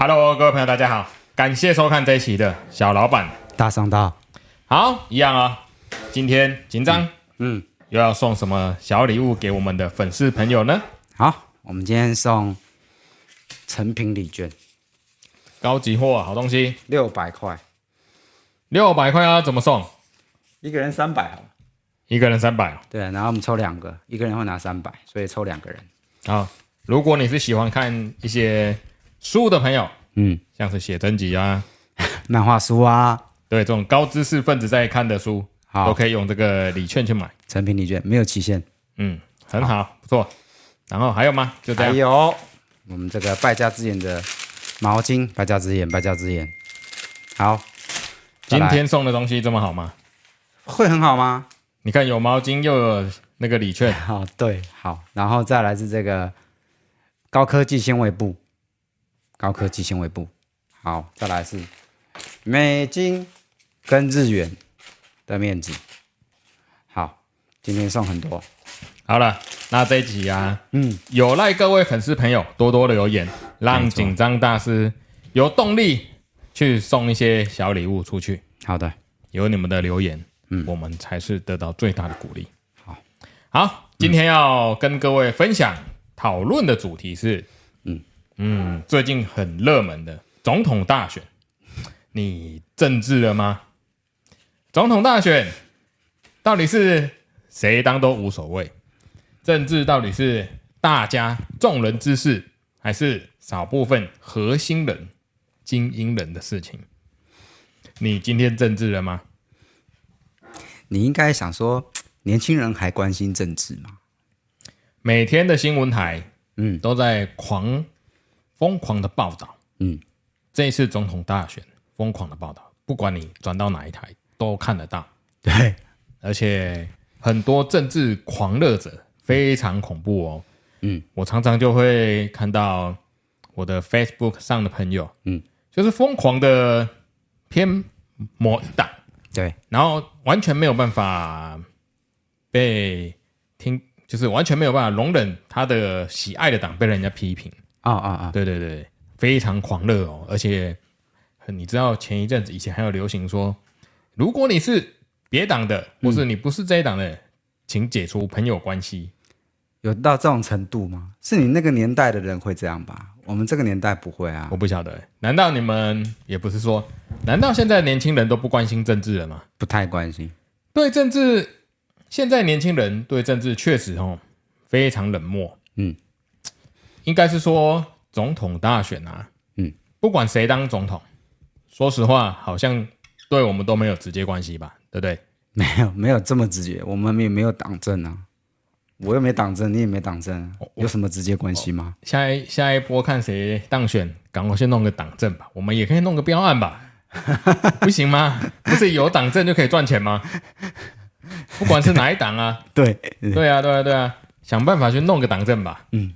Hello，各位朋友，大家好，感谢收看这一期的小老板大商道。好，一样啊、哦，今天紧张，嗯，又要送什么小礼物给我们的粉丝朋友呢？好，我们今天送成品礼券，高级货，好东西，六百块，六百块啊，怎么送？一个人三百啊，一个人三百，对，然后我们抽两个，一个人会拿三百，所以抽两个人。好，如果你是喜欢看一些。书的朋友，嗯，像是写真集啊、漫画书啊，对，这种高知识分子在看的书，好，都可以用这个礼券去买。成品礼券没有期限，嗯，很好，好不错。然后还有吗？就这样。还有我们这个败家之眼的毛巾，败家之眼，败家之眼。好，今天送的东西这么好吗？会很好吗？你看，有毛巾，又有那个礼券。好，对，好，然后再来是这个高科技纤维布。高科技纤维布，好，再来是美金跟日元的面值，好，今天送很多，好了，那这一集啊，嗯，有赖各位粉丝朋友多多的留言，让紧张大师有动力去送一些小礼物出去。好的，有你们的留言，嗯，我们才是得到最大的鼓励。好，好，今天要跟各位分享讨论的主题是。嗯，最近很热门的总统大选，你政治了吗？总统大选到底是谁当都无所谓，政治到底是大家众人之事，还是少部分核心人、精英人的事情？你今天政治了吗？你应该想说，年轻人还关心政治吗？每天的新闻台，嗯，都在狂。疯狂的报道，嗯，这一次总统大选，疯狂的报道，不管你转到哪一台都看得到，对，而且很多政治狂热者非常恐怖哦，嗯，我常常就会看到我的 Facebook 上的朋友，嗯，就是疯狂的偏某一党，对，然后完全没有办法被听，就是完全没有办法容忍他的喜爱的党被人家批评。啊啊啊！对对对，非常狂热哦，而且你知道前一阵子以前还有流行说，如果你是别党的，或是你不是这一党的，嗯，请解除朋友关系。有到这种程度吗？是你那个年代的人会这样吧？我们这个年代不会啊。我不晓得，难道你们也不是说？难道现在年轻人都不关心政治了吗？不太关心。对政治，现在年轻人对政治确实哦非常冷漠。嗯。应该是说总统大选啊，嗯，不管谁当总统，说实话，好像对我们都没有直接关系吧，对不对？没有，没有这么直接，我们也没有党政啊，我又没党政，你也没党政，有什么直接关系吗？下一下一波看谁当选，赶快先弄个党政吧，我们也可以弄个标案吧，不行吗？不是有党政就可以赚钱吗？不管是哪一党啊，对，对啊，对啊，对啊，想办法去弄个党政吧，嗯。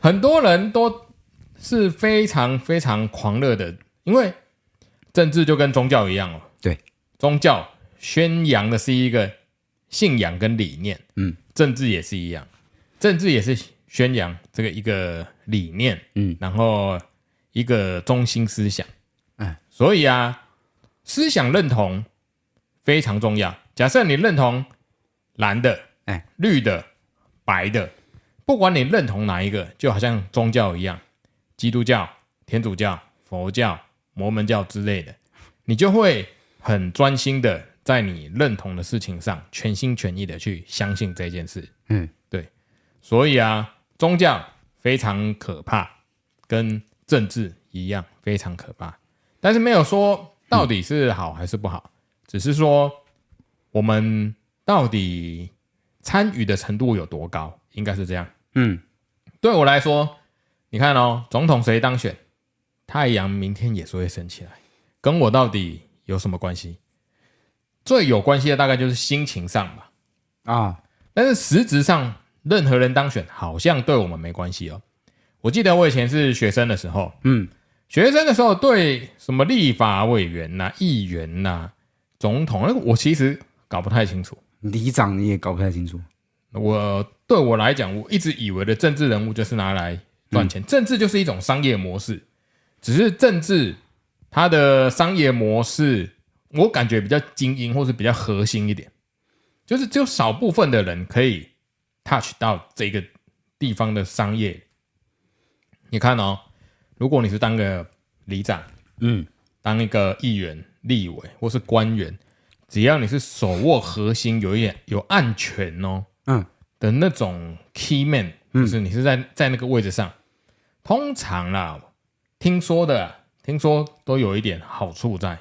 很多人都是非常非常狂热的，因为政治就跟宗教一样哦。对，宗教宣扬的是一个信仰跟理念，嗯，政治也是一样，政治也是宣扬这个一个理念，嗯，然后一个中心思想，嗯，所以啊，思想认同非常重要。假设你认同蓝的，哎，绿的，白的。不管你认同哪一个，就好像宗教一样，基督教、天主教、佛教、摩门教之类的，你就会很专心的在你认同的事情上，全心全意的去相信这件事。嗯，对。所以啊，宗教非常可怕，跟政治一样非常可怕，但是没有说到底是好还是不好，只是说我们到底参与的程度有多高。应该是这样。嗯，对我来说，你看哦，总统谁当选，太阳明天也是会升起来，跟我到底有什么关系？最有关系的大概就是心情上吧。啊，但是实质上，任何人当选好像对我们没关系哦。我记得我以前是学生的时候，嗯，学生的时候对什么立法委员呐、议员呐、总统，那个我其实搞不太清楚。里长你也搞不太清楚。我对我来讲，我一直以为的政治人物就是拿来赚钱，嗯、政治就是一种商业模式，只是政治它的商业模式，我感觉比较精英或是比较核心一点，就是只有少部分的人可以 touch 到这个地方的商业。你看哦，如果你是当个里长，嗯，当一个议员、立委或是官员，只要你是手握核心，有一点有案权哦，嗯的那种 key man，就是你是在在那个位置上，通常啦，听说的，听说都有一点好处在，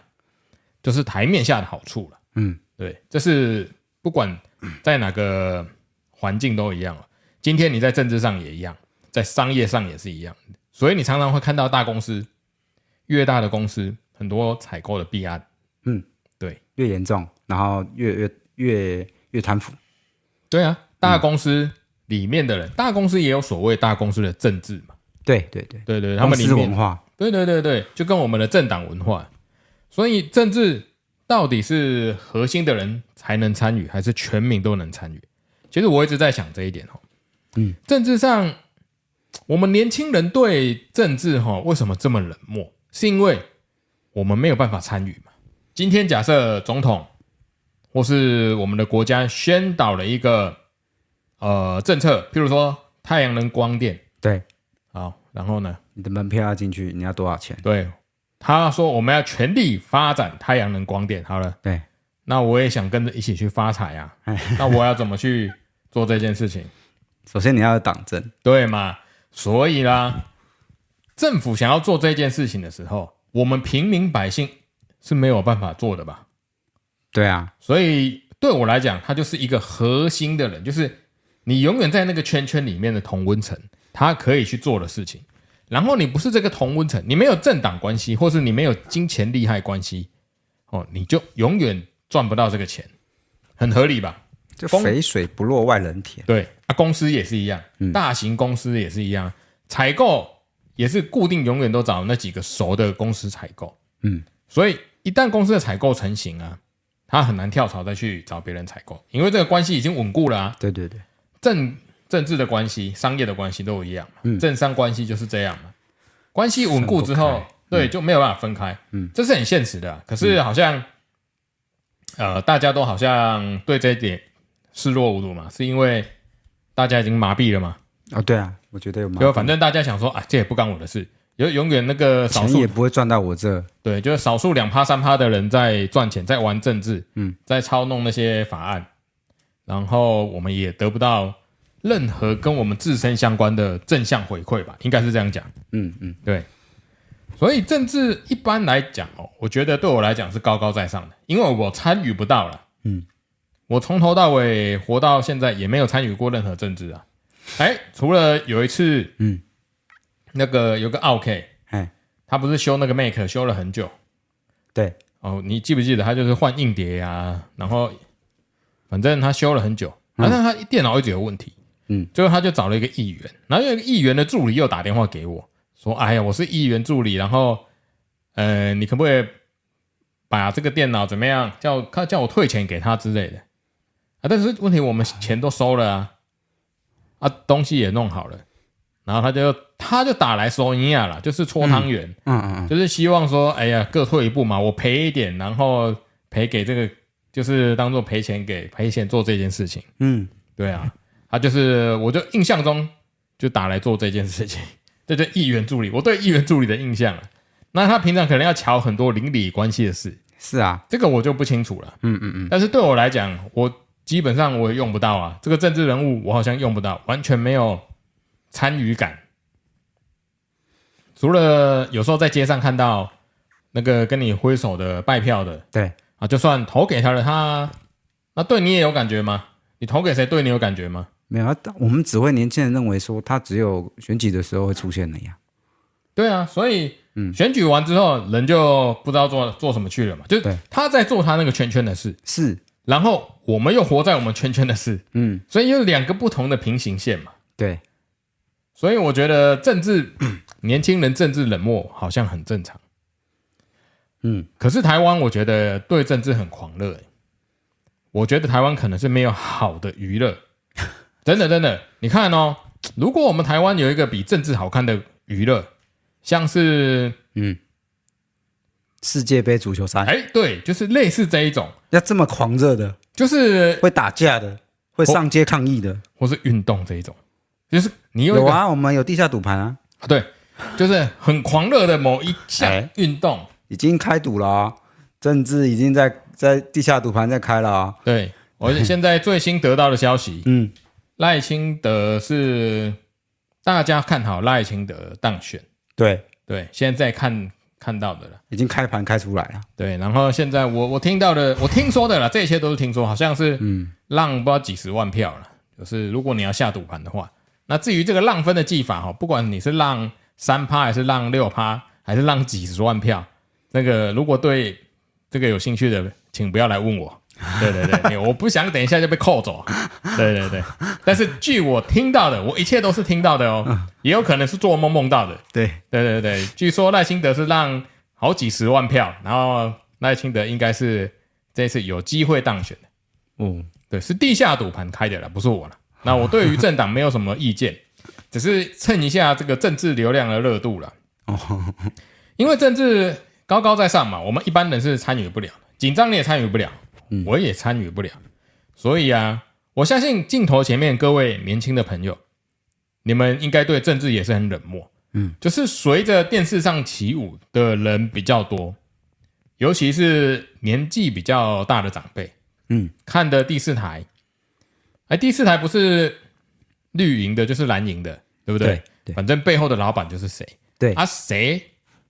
就是台面下的好处了。嗯，对，这是不管在哪个环境都一样。今天你在政治上也一样。在商业上也是一样，所以你常常会看到大公司，越大的公司很多采购的弊案，嗯，对，越严重，然后越越越越贪腐，对啊，大公司里面的人，嗯、大公司也有所谓大公司的政治嘛，对对对对对，他们里面文化，对对对对，就跟我们的政党文化，所以政治到底是核心的人才能参与，还是全民都能参与？其实我一直在想这一点哦，嗯，政治上。我们年轻人对政治哈为什么这么冷漠？是因为我们没有办法参与嘛？今天假设总统或是我们的国家宣导了一个呃政策，譬如说太阳能光电，对，好，然后呢，你的门票要进去，你要多少钱？对，他说我们要全力发展太阳能光电，好了，对，那我也想跟着一起去发财啊，那我要怎么去做这件事情？首先你要有党证，对嘛？所以啦，政府想要做这件事情的时候，我们平民百姓是没有办法做的吧？对啊，所以对我来讲，他就是一个核心的人，就是你永远在那个圈圈里面的同温层，他可以去做的事情。然后你不是这个同温层，你没有政党关系，或是你没有金钱利害关系，哦，你就永远赚不到这个钱，很合理吧？就肥水不落外人田。对啊，公司也是一样，嗯，大型公司也是一样，采购也是固定，永远都找那几个熟的公司采购。嗯，所以一旦公司的采购成型啊，他很难跳槽再去找别人采购，因为这个关系已经稳固了啊。对对对，政政治的关系、商业的关系都一样嘛，嗯，政商关系就是这样嘛。关系稳固之后，对，就没有办法分开。嗯，这是很现实的啊。可是好像，呃，大家都好像对这一点。视若无睹嘛，是因为大家已经麻痹了嘛？啊，对啊，我觉得有麻痹。就反正大家想说啊，这也不干我的事，永永远那个少数也不会赚到我这。对，就是少数两趴三趴的人在赚钱，在玩政治，嗯，在操弄那些法案，然后我们也得不到任何跟我们自身相关的正向回馈吧？应该是这样讲。嗯嗯，对。所以政治一般来讲哦，我觉得对我来讲是高高在上的，因为我参与不到了。嗯。我从头到尾活到现在也没有参与过任何政治啊，哎，除了有一次，嗯，那个有个奥 K，哎，他不是修那个 Mac 修了很久，对，哦，你记不记得他就是换硬碟呀、啊，然后反正他修了很久，反正他电脑一直有问题，嗯，最后他就找了一个议员，然后有一个议员的助理又打电话给我说，哎呀，我是议员助理，然后，呃，你可不可以把这个电脑怎么样，叫他叫我退钱给他之类的。啊！但是问题，我们钱都收了啊，啊，东西也弄好了，然后他就他就打来说一样了，就是搓汤圆，嗯嗯嗯，就是希望说，哎呀，各退一步嘛，我赔一点，然后赔给这个，就是当做赔钱给赔钱做这件事情，嗯，对啊，他就是，我就印象中就打来做这件事情，这就议员助理，我对议员助理的印象啊，那他平常可能要瞧很多邻里关系的事，是啊，这个我就不清楚了，嗯嗯嗯，但是对我来讲，我。基本上我也用不到啊，这个政治人物我好像用不到，完全没有参与感。除了有时候在街上看到那个跟你挥手的拜票的，对啊，就算投给他了，他那对你也有感觉吗？你投给谁对你有感觉吗？没有，我们只会年轻人认为说他只有选举的时候会出现那样。对啊，所以嗯，选举完之后人就不知道做做什么去了嘛，就他在做他那个圈圈的事是。然后我们又活在我们圈圈的事，嗯，所以有两个不同的平行线嘛。对，所以我觉得政治 年轻人政治冷漠好像很正常，嗯。可是台湾我觉得对政治很狂热，我觉得台湾可能是没有好的娱乐，真的真的。你看哦，如果我们台湾有一个比政治好看的娱乐，像是嗯，世界杯足球赛，哎，对，就是类似这一种，要这么狂热的，就是会打架的，会上街抗议的，或是运动这一种，就是你有，有啊，我们有地下赌盘啊，对，就是很狂热的某一项运动，哎、已经开赌了、啊，政治已经在在地下赌盘在开了啊，对，我现在最新得到的消息，嗯，赖清德是大家看好赖清德当选，对对，现在看。看到的了，已经开盘开出来了。对，然后现在我我听到的，我听说的了，这些都是听说，好像是嗯，让不知道几十万票了。就是如果你要下赌盘的话，那至于这个浪分的技法哈，不管你是让三趴还是让六趴，还是让几十万票，那个如果对这个有兴趣的，请不要来问我。对对对，我不想等一下就被扣走。对对对，但是据我听到的，我一切都是听到的哦，也有可能是做梦梦到的。对对对对，据说赖清德是让好几十万票，然后赖清德应该是这次有机会当选的。嗯，对，是地下赌盘开的了，不是我了。那我对于政党没有什么意见，只是蹭一下这个政治流量的热度了。哦，因为政治高高在上嘛，我们一般人是参与不了，紧张你也参与不了。我也参与不了，所以啊，我相信镜头前面各位年轻的朋友，你们应该对政治也是很冷漠，嗯，就是随着电视上起舞的人比较多，尤其是年纪比较大的长辈，嗯，看的第四台，哎，第四台不是绿营的，就是蓝营的，对不对？对，对，反正背后的老板就是谁，对。啊，谁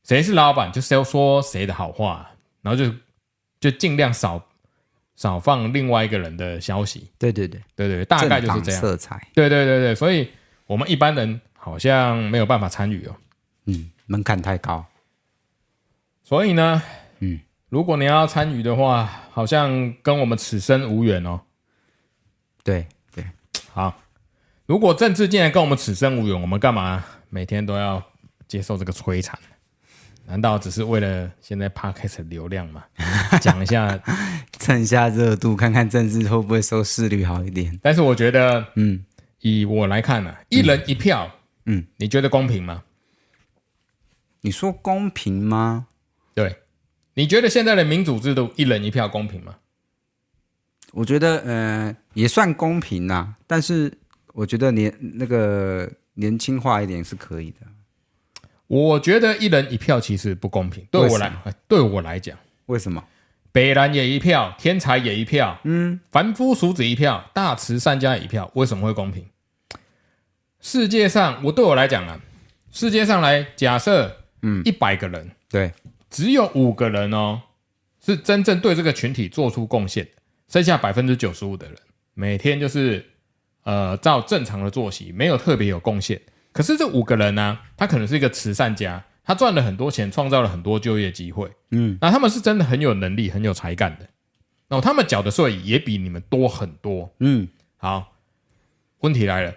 谁是老板，就是要说谁的好话，然后就就尽量少。少放另外一个人的消息，对对对对对，大概就是这样。色彩，对对对对，所以我们一般人好像没有办法参与哦。嗯，门槛太高。所以呢，嗯，如果你要参与的话，好像跟我们此生无缘哦。对对，好，如果政治竟然跟我们此生无缘，我们干嘛每天都要接受这个摧残？难道只是为了现在 Podcast 流量吗？讲一下，蹭一下热度，看看政治会不会收视率好一点。但是我觉得，嗯，以我来看呢、啊，一人一票，嗯，你觉得公平吗？你说公平吗？对，你觉得现在的民主制度一人一票公平吗？我觉得，呃，也算公平啦。但是我觉得年那个年轻化一点是可以的。我觉得一人一票其实不公平，对我来，对我来讲，为什么？北蓝也一票，天才也一票，嗯，凡夫俗子一票，大慈善家一票，为什么会公平？世界上，我对我来讲啊，世界上来假设，嗯，一百个人，对，只有五个人哦，是真正对这个群体做出贡献，剩下百分之九十五的人，每天就是呃照正常的作息，没有特别有贡献。可是这五个人呢、啊，他可能是一个慈善家，他赚了很多钱，创造了很多就业机会。嗯，那他们是真的很有能力、很有才干的。然后他们缴的税也比你们多很多。嗯，好，问题来了，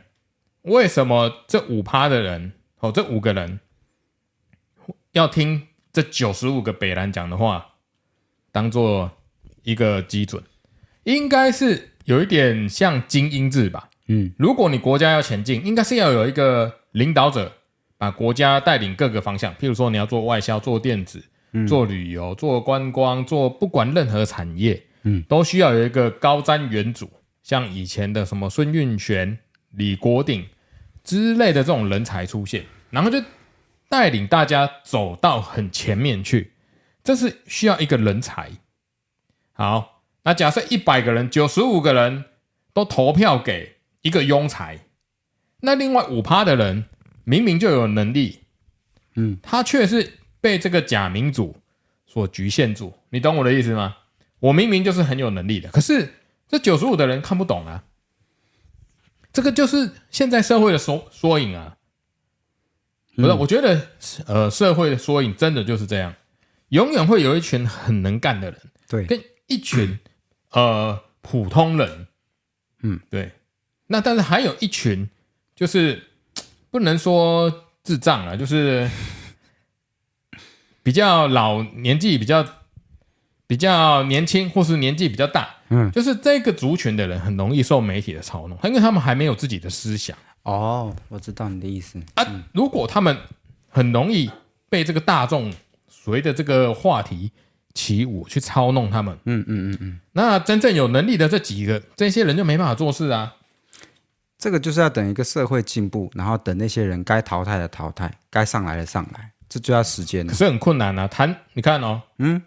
为什么这五趴的人，哦，这五个人要听这九十五个北蓝讲的话，当做一个基准？应该是有一点像精英制吧？嗯，如果你国家要前进，应该是要有一个领导者把国家带领各个方向。譬如说，你要做外销、做电子、做旅游、做观光、做不管任何产业，嗯，都需要有一个高瞻远瞩，像以前的什么孙运璇、李国鼎之类的这种人才出现，然后就带领大家走到很前面去。这是需要一个人才。好，那假设一百个人，九十五个人都投票给。一个庸才，那另外五趴的人明明就有能力，嗯，他却是被这个假民主所局限住。你懂我的意思吗？我明明就是很有能力的，可是这九十五的人看不懂啊。这个就是现在社会的缩缩影啊。不是，我觉得呃，社会的缩影真的就是这样，永远会有一群很能干的人，对，跟一群呃普通人，嗯，对。那但是还有一群，就是不能说智障了，就是比较老年纪比较比较年轻，或是年纪比较大，嗯，就是这个族群的人很容易受媒体的操弄，因为他们还没有自己的思想。哦，我知道你的意思啊。如果他们很容易被这个大众随着这个话题起舞，去操弄他们。嗯嗯嗯嗯。那真正有能力的这几个这些人就没办法做事啊。这个就是要等一个社会进步，然后等那些人该淘汰的淘汰，该上来的上来，这就要时间了。可是很困难啊。谈你看哦，嗯，《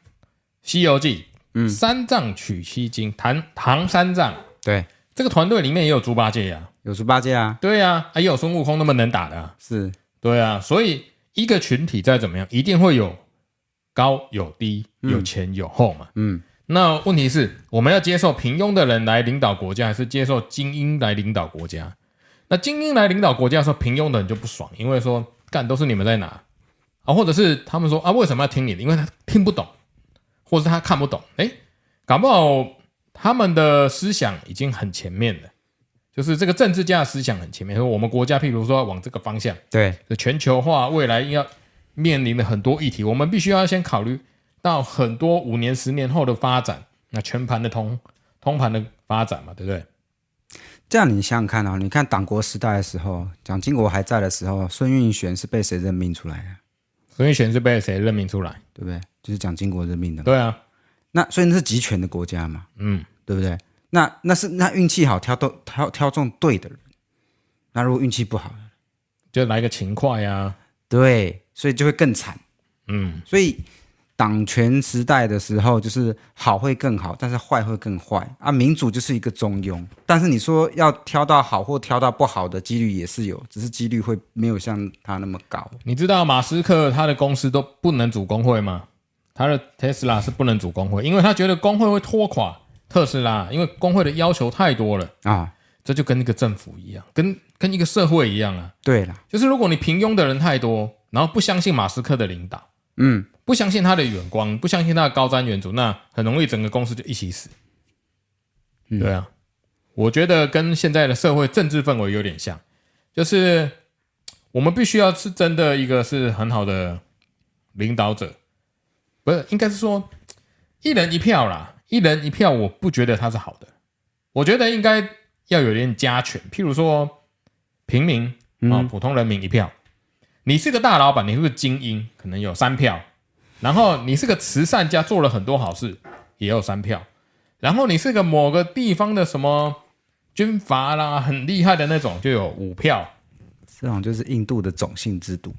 西游记》，嗯，三藏取西经，谈唐三藏，对，这个团队里面也有猪八戒啊，有猪八戒啊，对啊，还有孙悟空那么能打的啊，是，对啊，所以一个群体再怎么样，一定会有高有低，有前有后嘛，嗯。嗯那问题是，我们要接受平庸的人来领导国家，还是接受精英来领导国家？那精英来领导国家的时候，平庸的人就不爽，因为说干都是你们在拿啊，或者是他们说啊，为什么要听你的？因为他听不懂，或者是他看不懂。诶，搞不好他们的思想已经很前面了，就是这个政治家的思想很前面。说我们国家，譬如说要往这个方向，对，全球化未来要面临的很多议题，我们必须要先考虑。到很多五年、十年后的发展，那全盘的通通盘的发展嘛，对不对？这样你想想看啊，你看党国时代的时候，蒋经国还在的时候，孙运璇是被谁任命出来的？孙运璇是被谁任命出来？对不对？就是蒋经国任命的。对啊，那所以那是集权的国家嘛，嗯，对不对？那那是那运气好挑到挑挑中对的人，那如果运气不好，就来个勤快呀，对，所以就会更惨，嗯，所以。党权时代的时候，就是好会更好，但是坏会更坏啊。民主就是一个中庸，但是你说要挑到好或挑到不好的几率也是有，只是几率会没有像他那么高。你知道马斯克他的公司都不能组工会吗？他的特斯拉是不能组工会，因为他觉得工会会拖垮特斯拉，因为工会的要求太多了啊。这就跟一个政府一样，跟跟一个社会一样啊。对了，就是如果你平庸的人太多，然后不相信马斯克的领导，嗯。不相信他的远光，不相信他的高瞻远瞩，那很容易整个公司就一起死。嗯、对啊，我觉得跟现在的社会政治氛围有点像，就是我们必须要是真的一个是很好的领导者，不是应该是说一人一票啦，一人一票，我不觉得他是好的，我觉得应该要有点加权，譬如说平民啊、嗯，普通人民一票，你是个大老板，你是个精英，可能有三票。然后你是个慈善家，做了很多好事，也有三票。然后你是个某个地方的什么军阀啦，很厉害的那种，就有五票。这种就是印度的种姓制度，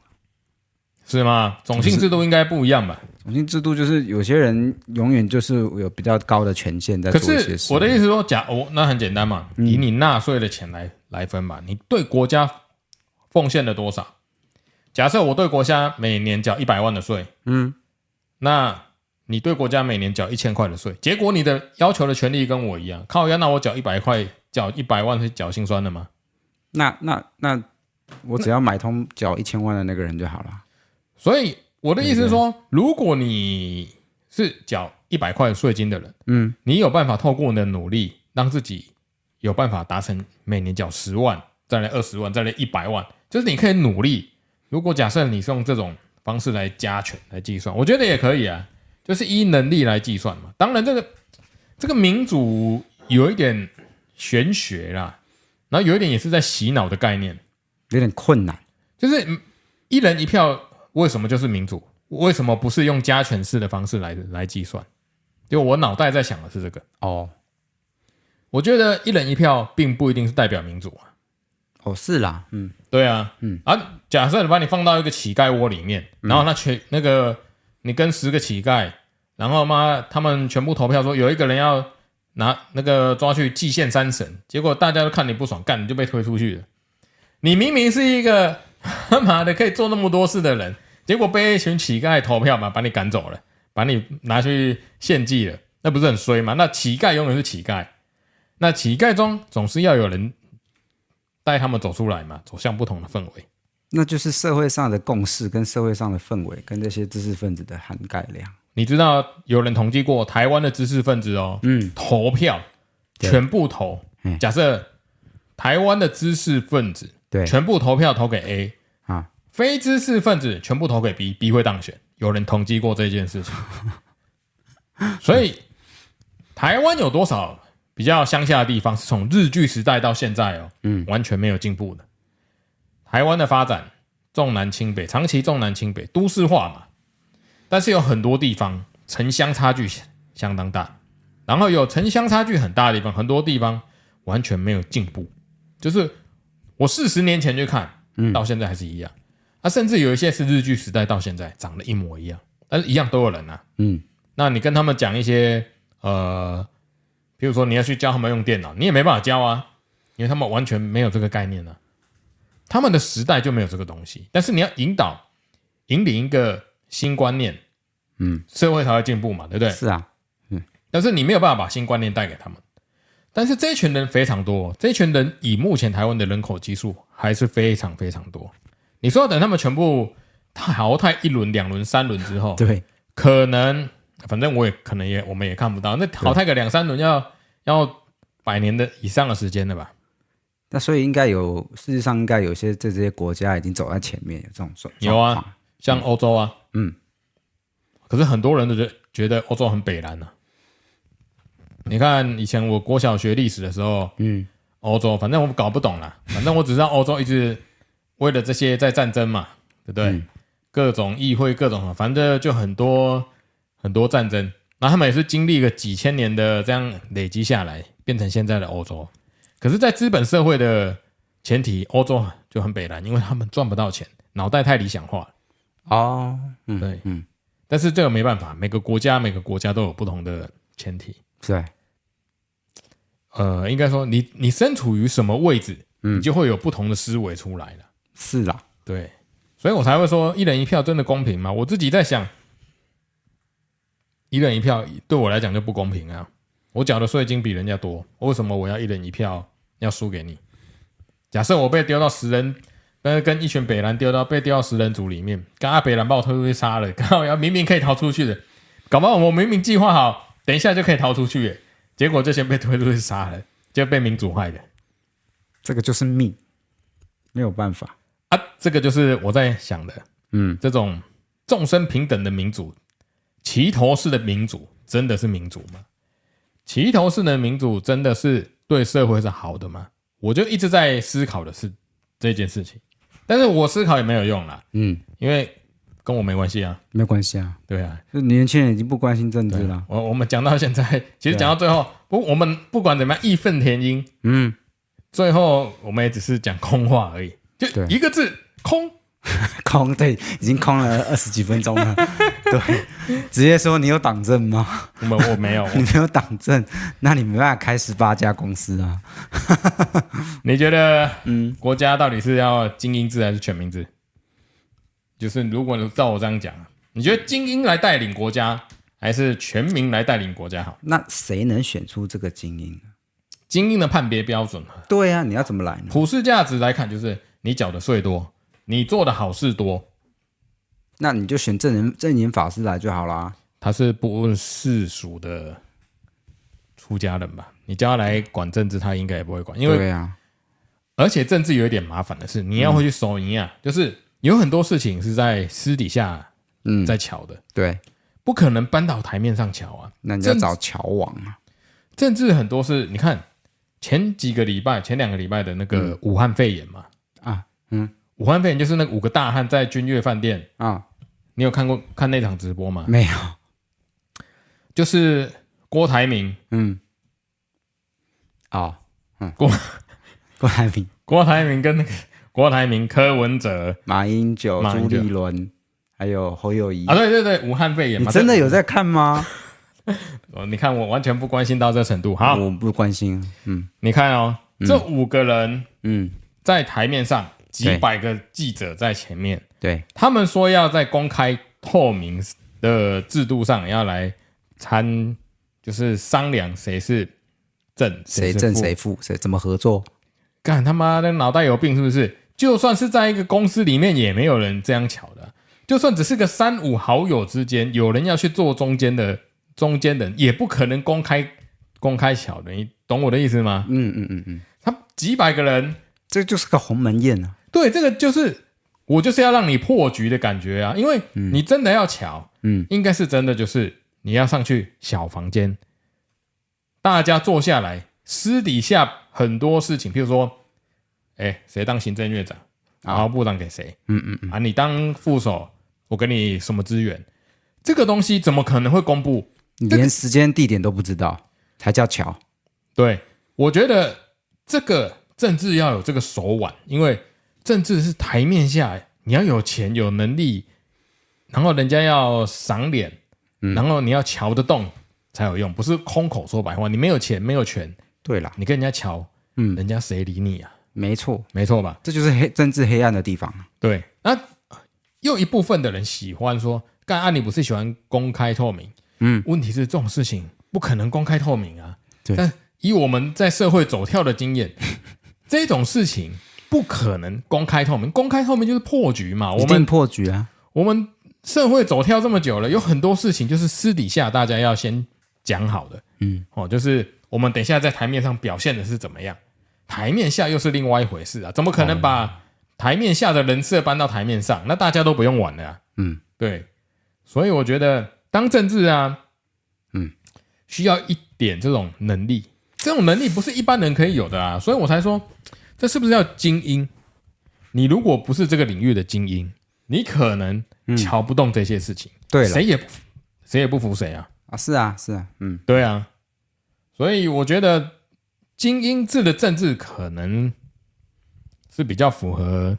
是吗？种姓制度应该不一样吧？种姓制度就是有些人永远就是有比较高的权限在做一些事。可是我的意思说，假哦，那很简单嘛，以你纳税的钱来来分嘛，你对国家奉献了多少？假设我对国家每年缴一百万的税，嗯。那你对国家每年缴一千块的税，结果你的要求的权利跟我一样，靠，要那我缴一百块，缴一百万是缴心酸的吗？那那那我只要买通缴一千万的那个人就好了。所以我的意思是说，如果你是缴一百块税金的人，嗯，你有办法透过你的努力，让自己有办法达成每年缴十万，再来二十万，再来一百万，就是你可以努力。如果假设你是用这种。方式来加权来计算，我觉得也可以啊，就是依能力来计算嘛。当然，这个这个民主有一点玄学啦，然后有一点也是在洗脑的概念，有点困难。就是一人一票，为什么就是民主？为什么不是用加权式的方式来来计算？就我脑袋在想的是这个哦。我觉得一人一票并不一定是代表民主啊。哦，是啦，嗯，对啊，嗯啊，假设你把你放到一个乞丐窝里面，然后那全那个你跟十个乞丐，然后妈，他们全部投票说有一个人要拿那个抓去祭献山神，结果大家都看你不爽，干你就被推出去了。你明明是一个他 妈的可以做那么多事的人，结果被一群乞丐投票嘛，把你赶走了，把你拿去献祭了，那不是很衰吗？那乞丐永远是乞丐，那乞丐中总是要有人。带他们走出来嘛，走向不同的氛围，那就是社会上的共识跟社会上的氛围跟这些知识分子的涵盖量。你知道有人统计过台湾的知识分子哦，嗯，投票全部投。假设台湾的知识分子对全部投票投给 A 啊，非知识分子全部投给 B，B 会当选。有人统计过这件事情，所以台湾有多少？比较乡下的地方是从日据时代到现在哦，嗯，完全没有进步的。台湾的发展重南轻北，长期重南轻北，都市化嘛。但是有很多地方城乡差距相当大，然后有城乡差距很大的地方，很多地方完全没有进步。就是我四十年前去看，嗯到现在还是一样。啊，甚至有一些是日据时代到现在长得一模一样，但是一样都有人啊。嗯，那你跟他们讲一些呃，比如说你要去教他们用电脑，你也没办法教啊，因为他们完全没有这个概念呢、啊。他们的时代就没有这个东西，但是你要引导、引领一个新观念，嗯，社会才会进步嘛，对不对？是啊，嗯，但是你没有办法把新观念带给他们。但是这一群人非常多，这一群人以目前台湾的人口基数还是非常非常多。你说等他们全部淘汰一轮、两轮、三轮之后，对，可能反正我也可能也我们也看不到，那淘汰个两三轮要要百年的以上的时间了吧？那所以应该有，世界上应该有些这这些国家已经走在前面，有这种状况。有啊，像欧洲啊，嗯，可是很多人都觉觉得欧洲很北蓝呢、啊。你看以前我国小学历史的时候，嗯，欧洲反正我搞不懂啦，反正我只知道欧洲一直为了这些在战争嘛，对不对？嗯、各种议会，各种反正就很多很多战争，那他们也是经历个几千年的这样累积下来，变成现在的欧洲。可是，在资本社会的前提，欧洲就很北蓝，因为他们赚不到钱，脑袋太理想化了。哦，嗯，对，嗯，但是这个没办法，每个国家每个国家都有不同的前提。对，呃，应该说你，你你身处于什么位置，嗯，你就会有不同的思维出来了。是啦，对，所以我才会说，一人一票真的公平吗？我自己在想，一人一票对我来讲就不公平啊。我缴的税金比人家多，为什么我要一人一票要输给你？假设我被丢到十人，跟跟一群北蓝丢到被丢到十人组里面，刚刚北蓝把我推出去杀了，刚好要明明可以逃出去的，搞不好我明明计划好，等一下就可以逃出去耶，结果就先被推出去杀了，就被民主害的。这个就是命，没有办法啊！这个就是我在想的，嗯，这种众生平等的民主，齐头式的民主，真的是民主吗？齐头式的民主真的是对社会是好的吗？我就一直在思考的是这件事情，但是我思考也没有用啦，嗯，因为跟我没关系啊，没关系啊，对啊，就年轻人已经不关心政治了。我我们讲到现在，其实讲到最后，不，我们不管怎么样义愤填膺，嗯，最后我们也只是讲空话而已，就一个字空。空，对，已经空了二十几分钟了。对，直接说你有党证吗？我我没有，你没有党证，那你没办法开十八家公司啊。你觉得，嗯，国家到底是要精英制还是全民制？就是如果照我这样讲，你觉得精英来带领国家，还是全民来带领国家好？那谁能选出这个精英？精英的判别标准？对呀、啊，你要怎么来呢？普世价值来看，就是你缴的税多。你做的好事多，那你就选证人证严法师来就好啦。他是不问世俗的出家人吧？你叫他来管政治，他应该也不会管。因为，对啊，而且政治有一点麻烦的是，你要会去守营啊，就是有很多事情是在私底下嗯在瞧的，对，不可能搬到台面上瞧啊。那你要找乔王啊。政治很多是，你看前几个礼拜、前两个礼拜的那个武汉肺炎嘛，啊，嗯。武汉肺炎就是那五个大汉在君悦饭店。啊、哦，你有看过看那场直播吗？没有，就是郭台铭，嗯，哦，嗯，郭 郭台铭，郭台铭跟那个郭台铭、柯文哲、马英九、朱立伦，还有侯友谊。啊，对对对，武汉肺炎，你真的有在看吗？哦，你看我完全不关心到这程度，好，我不关心，嗯，你看哦，这五个人，嗯，在台面上。几百个记者在前面，对，他们说要在公开透明的制度上要来参，就是商量谁是正，谁正谁负，谁怎么合作？干他妈的脑袋有病是不是？就算是在一个公司里面，也没有人这样巧的。就算只是个三五好友之间，有人要去做中间的中间人，也不可能公开公开巧的。你懂我的意思吗？嗯嗯嗯嗯，他几百个人，这就是个鸿门宴啊。对，这个就是我就是要让你破局的感觉啊！因为你真的要巧，嗯，应该是真的，就是你要上去小房间，大家坐下来，私底下很多事情，譬如说，哎，谁当行政院长然后部长给谁？嗯嗯嗯啊，你当副手，我给你什么资源？这个东西怎么可能会公布？你连时间地点都不知道，才叫巧。对，我觉得这个政治要有这个手腕，因为政治是台面下，你要有钱有能力，然后人家要赏脸，然后你要瞧得动才有用，不是空口说白话。你没有钱没有权，对啦，你跟人家瞧，嗯，人家谁理你啊？没错，没错吧？这就是黑政治黑暗的地方。对，那又一部分的人喜欢说，刚才你不是喜欢公开透明？嗯，问题是这种事情不可能公开透明啊。对，但以我们在社会走跳的经验，这种事情不可能公开透明。公开透明就是破局嘛。我们破局啊。我们社会走跳这么久了，有很多事情就是私底下大家要先讲好的。嗯，哦，就是我们等一下在台面上表现的是怎么样，台面下又是另外一回事啊。怎么可能把台面下的人设搬到台面上？那大家都不用玩了啊。嗯，对。所以我觉得。当政治啊，嗯，需要一点这种能力，这种能力不是一般人可以有的啊，所以我才说，这是不是叫精英？你如果不是这个领域的精英，你可能瞧不动这些事情。对，谁也谁也不服谁啊！啊，是啊，是啊，嗯，对啊，所以我觉得精英制的政治可能是比较符合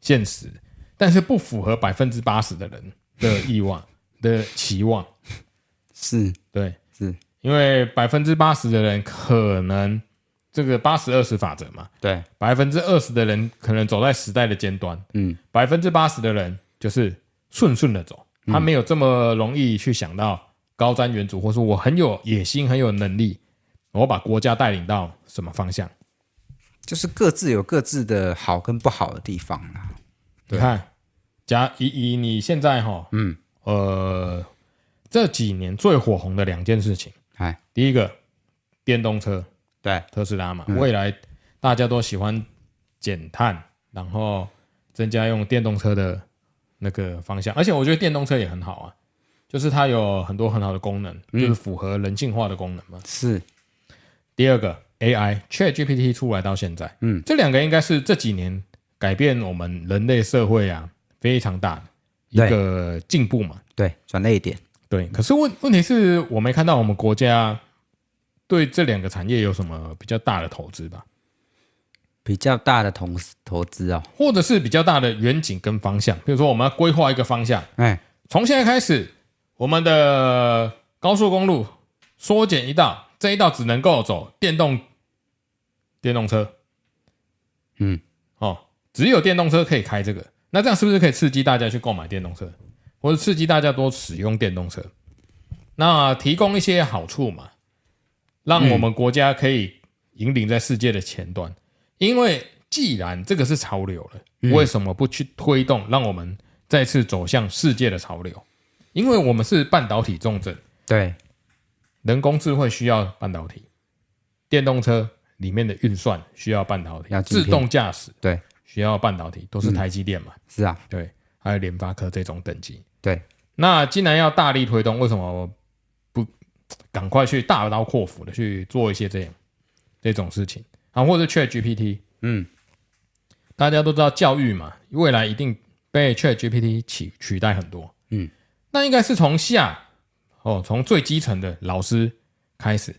现实，但是不符合百分之八十的人的欲望。的期望是对，是因为百分之八十的人可能这个八十二十法则嘛，对，百分之二十的人可能走在时代的尖端，嗯，百分之八十的人就是顺顺的走，他没有这么容易去想到高瞻远瞩，或者说我很有野心，很有能力，我把国家带领到什么方向，就是各自有各自的好跟不好的地方啦。你看，假以以你现在哈，嗯。呃，这几年最火红的两件事情，哎，第一个电动车，对，特斯拉嘛，未来大家都喜欢减碳，然后增加用电动车的那个方向，而且我觉得电动车也很好啊，就是它有很多很好的功能，就是符合人性化的功能嘛。是。第二个 AI，ChatGPT 出来到现在，嗯，这两个应该是这几年改变我们人类社会啊非常大的。一个进步嘛，对，转捩点，对。可是问问题是我没看到我们国家对这两个产业有什么比较大的投资吧？比较大的投投资啊，或者是比较大的远景跟方向。比如说，我们要规划一个方向，哎，从现在开始，我们的高速公路缩减一道，这一道只能够走电动电动车，嗯，哦，只有电动车可以开这个。那这样是不是可以刺激大家去购买电动车，或者刺激大家多使用电动车？那提供一些好处嘛，让我们国家可以引领在世界的前端。因为既然这个是潮流了，为什么不去推动，让我们再次走向世界的潮流？因为我们是半导体重镇，对，人工智慧需要半导体，电动车里面的运算需要半导体，自动驾驶，对。需要半导体都是台积电嘛？是啊，对，还有联发科这种等级。对，那既然要大力推动，为什么不赶快去大刀阔斧的去做一些这样这种事情啊？或者 ChatGPT，嗯，大家都知道教育嘛，未来一定被 ChatGPT 取取代很多。嗯，那应该是从下哦，从最基层的老师开始。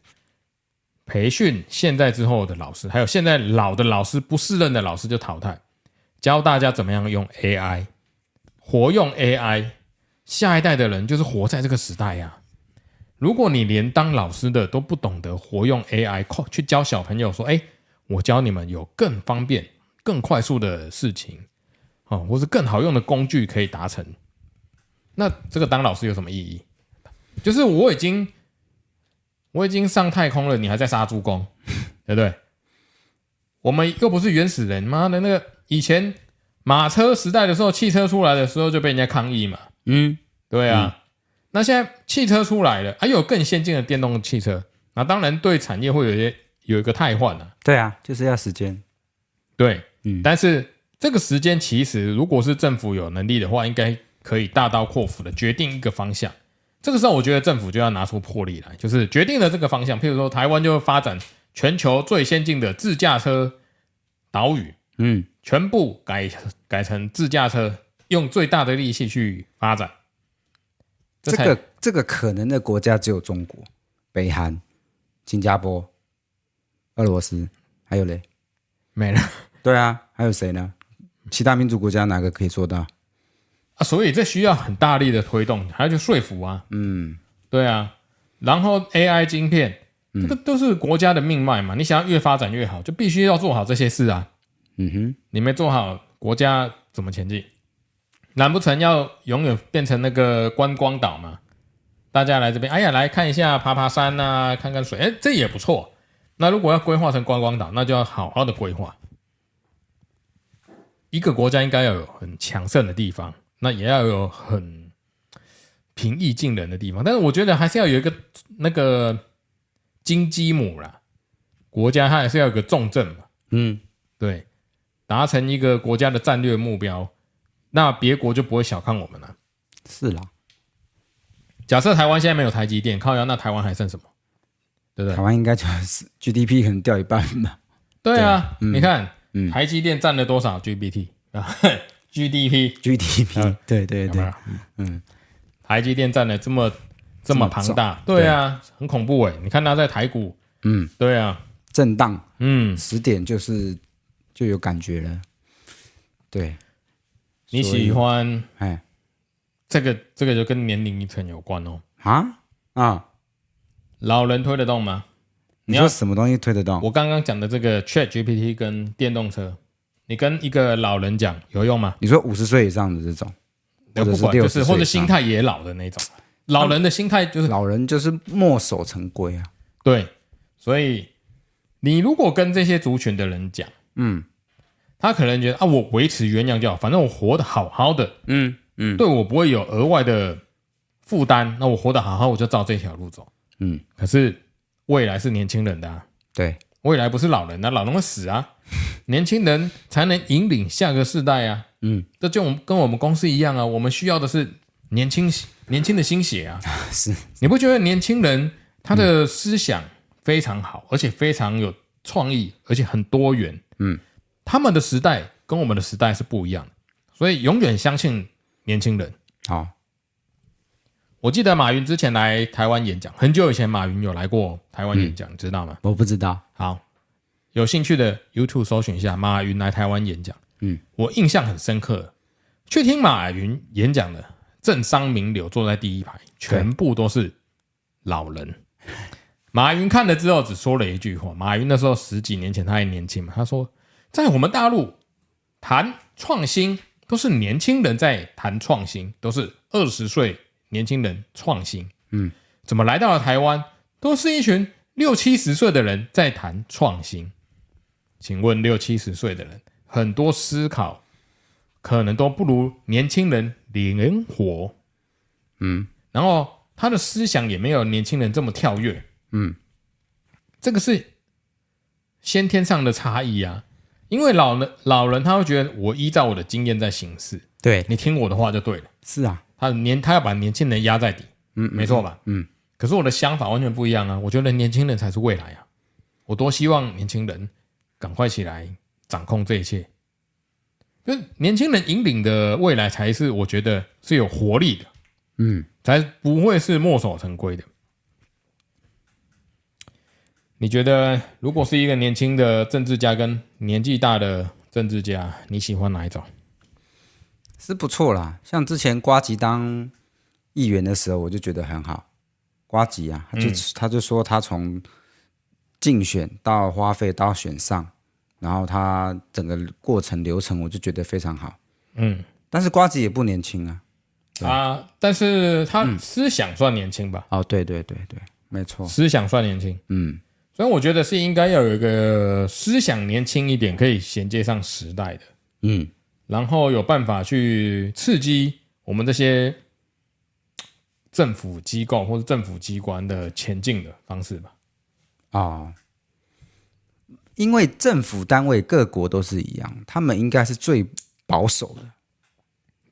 培训现在之后的老师，还有现在老的老师不适任的老师就淘汰，教大家怎么样用 AI，活用 AI，下一代的人就是活在这个时代呀。如果你连当老师的都不懂得活用 AI，去教小朋友说：“哎，我教你们有更方便、更快速的事情，哦，或是更好用的工具可以达成。”那这个当老师有什么意义？就是我已经。我已经上太空了，你还在杀猪工，对不对？我们又不是原始人，妈的，那个以前马车时代的时候，汽车出来的时候就被人家抗议嘛。嗯，对啊。嗯、那现在汽车出来了，还、啊、有更先进的电动汽车，那当然对产业会有一些有一个汰换了。对啊，就是要时间。对，嗯。但是这个时间其实，如果是政府有能力的话，应该可以大刀阔斧的决定一个方向。这个时候，我觉得政府就要拿出魄力来，就是决定了这个方向。譬如说，台湾就发展全球最先进的自驾车岛屿，嗯，全部改改成自驾车，用最大的力气去发展。这，个这个可能的国家只有中国、北韩、新加坡、俄罗斯，还有嘞，没了。对啊，还有谁呢？其他民主国家哪个可以做到？啊，所以这需要很大力的推动，还要去说服啊。嗯，对啊。然后 AI 晶片，嗯、这个都是国家的命脉嘛。你想要越发展越好，就必须要做好这些事啊。嗯哼，你没做好，国家怎么前进？难不成要永远变成那个观光岛吗？大家来这边，哎呀，来看一下，爬爬山啊，看看水，哎，这也不错。那如果要规划成观光岛，那就要好好的规划。一个国家应该要有很强盛的地方，那也要有很平易近人的地方。但是我觉得还是要有一个那个金鸡母啦，国家它还是要有个重镇嘛。嗯，对，达成一个国家的战略目标。那别国就不会小看我们了。是啦，假设台湾现在没有台积电，靠腰，那台湾还剩什么？对不对？台湾应该就是 GDP 可能掉一半吧。对啊，对嗯、你看，嗯、台积电占了多少 GPT 啊？GDP，GDP，对对对，嗯，台积电占了这么这么庞大，对啊，对很恐怖哎！你看它在台股，嗯，对啊，震荡，嗯，十点就是就有感觉了，对。你喜欢哎，这个这个就跟年龄层有关哦。啊啊，老人推得动吗？你要什么东西推得动？我刚刚讲的这个 Chat GPT 跟电动车，你跟一个老人讲有用吗？你说五十岁以上的这种，或者是就是或者心态也老的那种，老人的心态就是老人就是墨守成规啊。对，所以你如果跟这些族群的人讲，嗯。他可能觉得啊，我维持原样就好，反正我活得好好的，嗯嗯，对我不会有额外的负担。那我活得好好，我就照这条路走，嗯。可是未来是年轻人的啊，对，未来不是老人的，老人会死啊，年轻人才能引领下个世代啊，嗯。这就跟我们公司一样啊，我们需要的是年轻年轻的心血啊，是。你不觉得年轻人他的思想非常好，而且非常有创意，而且很多元，嗯。他们的时代跟我们的时代是不一样的，所以永远相信年轻人。好，我记得马云之前来台湾演讲，很久以前马云有来过台湾演讲，嗯、知道吗？我不知道。好，有兴趣的 YouTube 搜寻一下马云来台湾演讲。嗯，我印象很深刻，去听马云演讲的政商名流坐在第一排，全部都是老人。马云看了之后只说了一句话：马云那时候十几年前他还年轻嘛，他说。在我们大陆谈创新，都是年轻人在谈创新，都是二十岁年轻人创新。嗯，怎么来到了台湾，都是一群六七十岁的人在谈创新？请问六七十岁的人，很多思考可能都不如年轻人灵活。嗯，然后他的思想也没有年轻人这么跳跃。嗯，这个是先天上的差异啊。因为老人老人他会觉得我依照我的经验在行事，对，你听我的话就对了。是啊，他年他要把年轻人压在底，嗯，没错吧？嗯。可是我的想法完全不一样啊！我觉得年轻人才是未来啊！我多希望年轻人赶快起来掌控这一切，就年轻人引领的未来才是我觉得是有活力的，嗯，才不会是墨守成规的。你觉得，如果是一个年轻的政治家跟年纪大的政治家，你喜欢哪一种？是不错啦，像之前瓜吉当议员的时候，我就觉得很好。瓜吉啊，他就、嗯、他就说他从竞选到花费到选上，然后他整个过程流程，我就觉得非常好。嗯，但是瓜吉也不年轻啊。啊，但是他思想算年轻吧？哦，对对对对，没错，思想算年轻。嗯。所以我觉得是应该要有一个思想年轻一点，可以衔接上时代的，嗯，然后有办法去刺激我们这些政府机构或者政府机关的前进的方式吧。啊、哦，因为政府单位各国都是一样，他们应该是最保守的。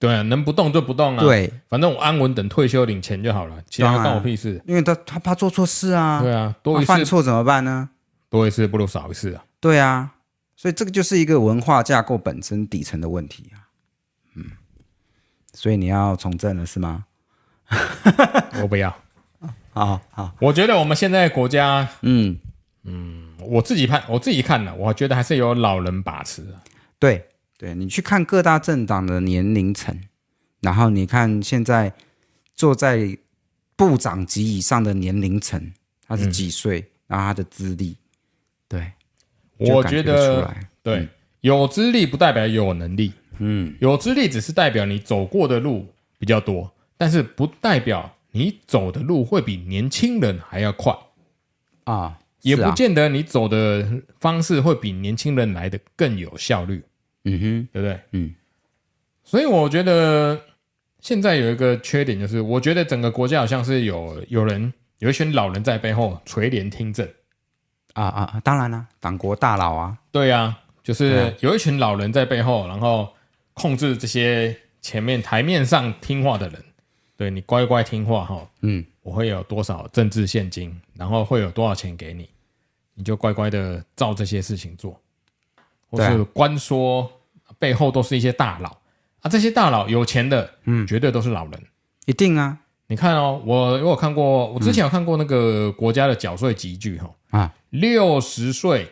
对啊，能不动就不动啊。对，反正我安稳等退休领钱就好了，其他关我屁事。因为他他怕做错事啊。对啊，多一次犯错怎么办呢？多一次不如少一次啊。对啊，所以这个就是一个文化架构本身底层的问题啊。嗯，所以你要从政了是吗？我不要。好 好，好我觉得我们现在国家，嗯嗯，我自己看，我自己看了，我觉得还是有老人把持啊。对，对你去看各大政党的年龄层，然后你看现在坐在部长级以上的年龄层，他是几岁，嗯、然后他的资历，对，我觉得对，嗯、有资历不代表有能力，嗯，有资历只是代表你走过的路比较多，但是不代表。你走的路会比年轻人还要快啊，啊也不见得你走的方式会比年轻人来的更有效率。嗯哼，对不对？嗯，所以我觉得现在有一个缺点，就是我觉得整个国家好像是有有人有一群老人在背后垂帘听政。啊啊啊！当然了，党国大佬啊，对啊，就是有一群老人在背后，然后控制这些前面台面上听话的人。对，你乖乖听话哈，嗯，我会有多少政治现金，然后会有多少钱给你，你就乖乖的照这些事情做，或是官说背后都是一些大佬。啊，这些大佬有钱的，嗯，绝对都是老人，一定啊，你看哦，我我有看过，我之前有看过那个国家的缴税集聚哈，啊，六十岁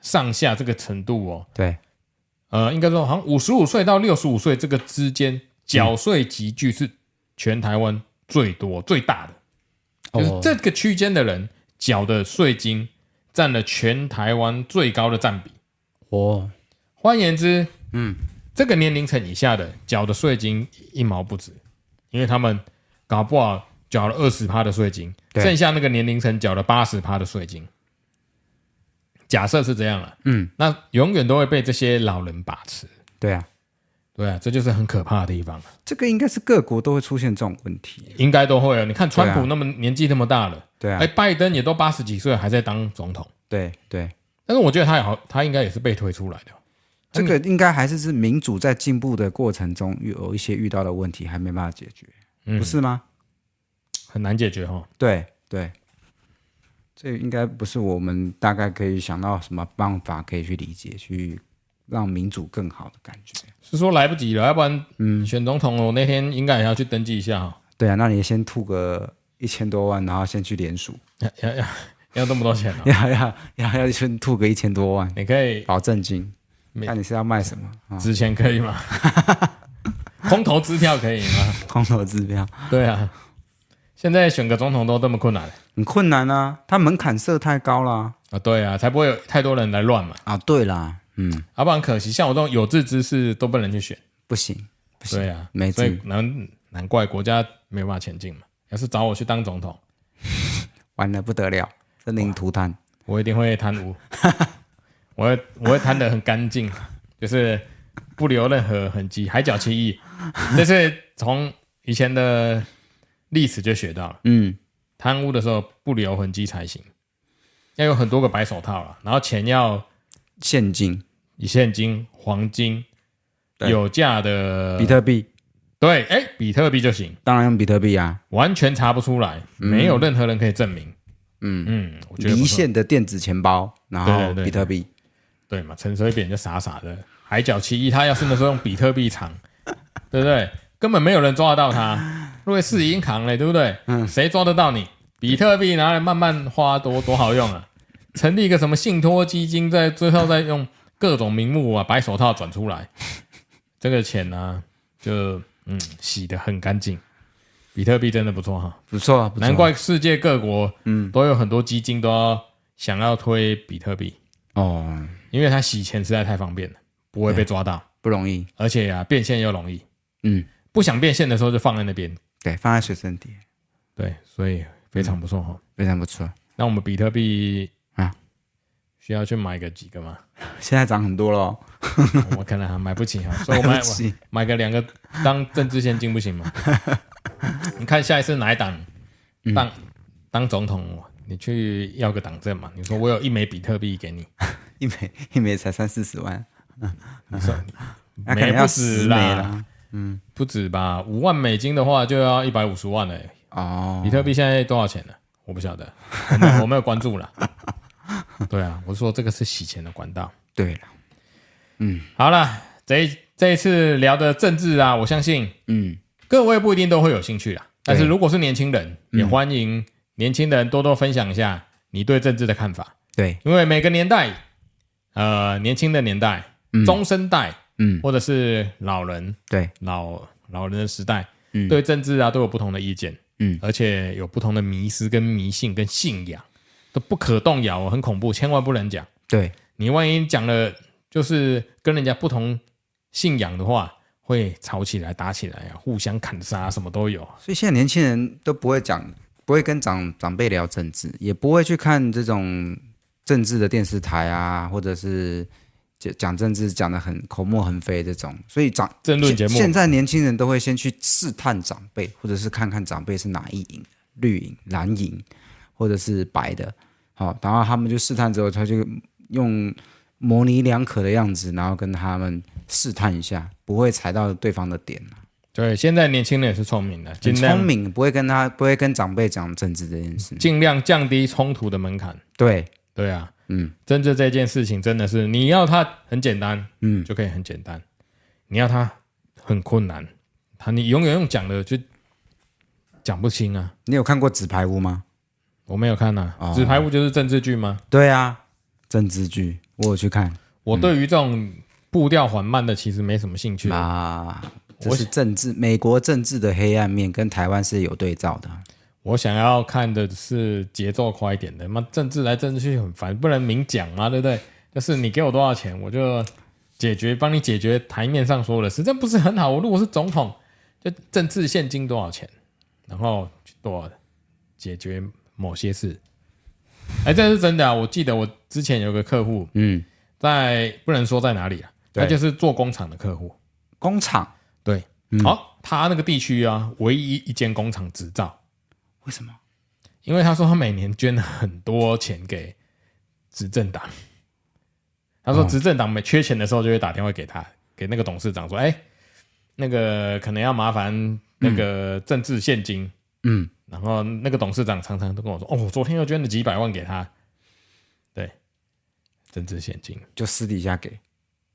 上下这个程度哦，对，呃，应该说好像五十五岁到六十五岁这个之间缴税集聚是。全台湾最多最大的，就是这个区间的人缴的税金占了全台湾最高的占比。哦，换言之，嗯，这个年龄层以下的缴的税金一毛不值，因为他们搞不好缴了二十趴的税金，剩下那个年龄层缴了八十趴的税金。假设是这样了，嗯，那永远都会被这些老人把持。对啊。对啊，这就是很可怕的地方。这个应该是各国都会出现这种问题，应该都会啊。你看川普那么年纪那么大了，对啊，哎，拜登也都八十几岁还在当总统，对对。但是我觉得他也好，他应该也是被推出来的。这个应该还是是民主在进步的过程中有一些遇到的问题还没办法解决，嗯、不是吗？很难解决哈、哦。对对，这应该不是我们大概可以想到什么办法可以去理解去。让民主更好的感觉是说来不及了，要不然，嗯，选总统我那天应该也要去登记一下哈。对啊，那你先吐个一千多万，然后先去联署，要要要要这么多钱、哦？要要要要先吐个一千多万，你可以保证金。那你是要卖什么？值钱可以吗？空头支票可以吗？空头支票？对啊，现在选个总统都这么困难，很困难啊，他门槛设太高了啊。对啊，才不会有太多人来乱嘛。啊，对啦。嗯，要、啊、不然可惜，像我这种有志之士都不能去选，不行，不行，对啊，没所以难难怪国家没办法前进嘛。要是找我去当总统，完了不得了，生灵涂炭，我一定会贪污，我会我会贪的很干净，就是不留任何痕迹，海角七亿，这是从以前的历史就学到了，嗯，贪污的时候不留痕迹才行，要有很多个白手套了，然后钱要现金。以现金、黄金、有价的比特币，对，哎，比特币就行，当然用比特币啊，完全查不出来，嗯、没有任何人可以证明。嗯嗯，我觉得离线的电子钱包，然后比特币，对，嘛？陈水扁就傻傻的，海角七一，他要是那时候用比特币藏，对不对？根本没有人抓得到他，因为是银行嘞，对不对？嗯，谁抓得到你？比特币拿来慢慢花多，多多好用啊！成立一个什么信托基金，在最后再用。各种名目啊，白手套转出来，这个钱呢、啊，就嗯洗得很干净。比特币真的不错哈，不错啊，不错，难怪世界各国嗯都有很多基金都要想要推比特币。哦，因为它洗钱实在太方便了，不会被抓到，不容易，而且啊变现又容易，嗯，不想变现的时候就放在那边，对，放在随身碟，对，所以非常不错哈、嗯，非常不错。那我们比特币啊。需要去买个几个吗？现在涨很多了，我可能还买不起哈，所以我买 我买个两个当政治现金不行吗？你看下一次哪一党当、嗯、当总统，你去要个党证嘛？你说我有一枚比特币给你，一枚一枚才三四十万，你说嗯，不止吧？五万美金的话就要一百五十万了、欸。哦，比特币现在多少钱呢？我不晓得，我没有我没有关注了。对啊，我说这个是洗钱的管道。对了，嗯，好了，这一这一次聊的政治啊，我相信，嗯，各位不一定都会有兴趣啦。但是如果是年轻人，也欢迎年轻人多多分享一下你对政治的看法。对，因为每个年代，呃，年轻的年代、中生代，嗯，或者是老人，对，老老人的时代，嗯，对政治啊都有不同的意见，嗯，而且有不同的迷失跟迷信跟信仰都不可动摇，很恐怖，千万不能讲。对，你万一讲了，就是跟人家不同信仰的话。会吵起来、打起来啊，互相砍杀，什么都有。所以现在年轻人都不会讲，不会跟长长辈聊政治，也不会去看这种政治的电视台啊，或者是讲讲政治讲的很口沫横飞这种。所以长政论节目，现在年轻人都会先去试探长辈，或者是看看长辈是哪一营，绿营、蓝营，或者是白的。好，然后他们就试探之后，他就用模棱两可的样子，然后跟他们。试探一下，不会踩到对方的点。对，现在年轻人也是聪明的，很聪明，不会跟他，不会跟长辈讲政治这件事，尽量降低冲突的门槛。对，对啊，嗯，政治这件事情真的是，你要它很简单，嗯，就可以很简单；你要它很困难，他你永远用讲的就讲不清啊。你有看过《纸牌屋》吗？我没有看啊，哦，《纸牌屋》就是政治剧吗？对啊，政治剧，我有去看。我对于这种。步调缓慢的其实没什么兴趣啊，这是政治，美国政治的黑暗面跟台湾是有对照的。我想要看的是节奏快一点的，妈政治来政治去很烦，不能明讲嘛，对不对？就是你给我多少钱，我就解决，帮你解决台面上所有的事，这不是很好？我如果是总统，就政治现金多少钱，然后多少解决某些事。哎，这是真的啊！我记得我之前有个客户，嗯，在不能说在哪里啊。他就是做工厂的客户，工厂？对，好、他那个地区啊，唯一一间工厂执照，为什么？因为他说他每年捐了很多钱给执政党，他说执政党没缺钱的时候就会打电话给他，给那个董事长说，哎，那个可能要麻烦那个政治现金，嗯，然后那个董事长常常都跟我说，哦，昨天又捐了几百万给他，对，政治现金。就私底下给。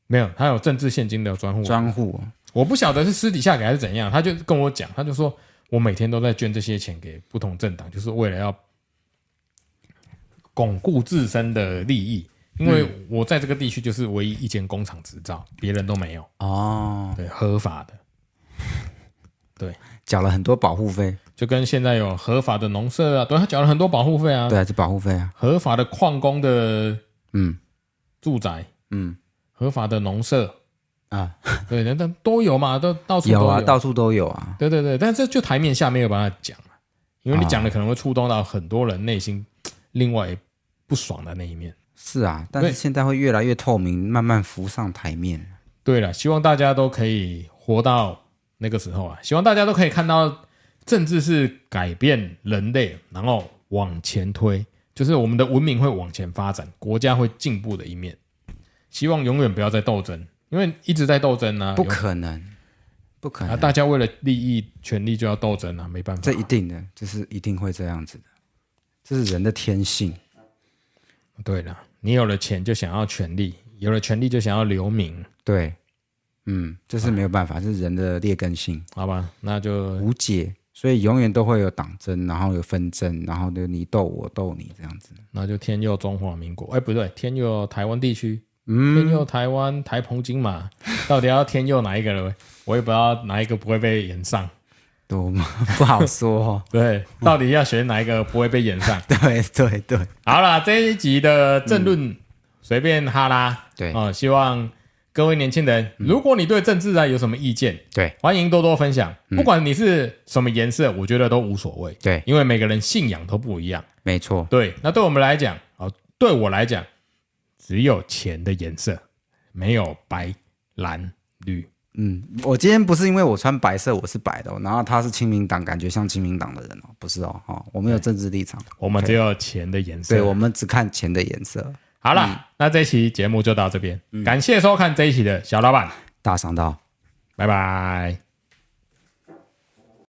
没有，他有政治现金的专户。专户，我不晓得是私底下给还是怎样。他就跟我讲，他就说我每天都在捐这些钱给不同政党，就是为了要巩固自身的利益。因为我在这个地区就是唯一一间工厂执照，别人都没有。哦，对，合法的，对，缴了很多保护费，就跟现在有合法的农舍啊，对，他缴了很多保护费啊。对，是保护费啊。合法的矿工的，嗯，住宅，嗯。合法的农舍啊，对，那都有嘛，都到处都有，有啊，到处都有啊。对对对，但是这就台面下没有办法讲，因为你讲的可能会触动到很多人内心另外不爽的那一面。是啊，但是现在会越来越透明，慢慢浮上台面。对了，希望大家都可以活到那个时候啊！希望大家都可以看到，政治是改变人类，然后往前推，就是我们的文明会往前发展，国家会进步的一面。希望永远不要再斗争，因为一直在斗争呢、啊，不可能，不可能。大家为了利益、权利就要斗争啊，没办法。这一定的，这是一定会这样子的，这是人的天性。对了，你有了钱就想要权利，有了权利就想要留名。对，嗯，这是没有办法，这是人的劣根性。好吧，那就无解，所以永远都会有党争，然后有纷争，然后就你斗我斗你这样子。那就天佑中华民国，哎，不对，天佑台湾地区。嗯，天佑台湾、台澎金马，到底要天佑哪一个呢？我也不知道哪一个不会被演上，都不好说哦。对，到底要选哪一个不会被演上？对对对。好了，这一集的政论随便哈啦。对啊，希望各位年轻人，如果你对政治啊有什么意见，对，欢迎多多分享。不管你是什么颜色，我觉得都无所谓。对，因为每个人信仰都不一样。没错。对，那对我们来讲，啊，对我来讲。只有钱的颜色，没有白、蓝、绿。嗯，我今天不是因为我穿白色，我是白的，然后他是清明党，感觉像清明党的人哦，不是哦，哈，我们有政治立场，我们只有钱的颜色，对，我们只看钱的颜色。好了，嗯、那这一期节目就到这边，嗯、感谢收看这一期的小老板。大商道，拜拜。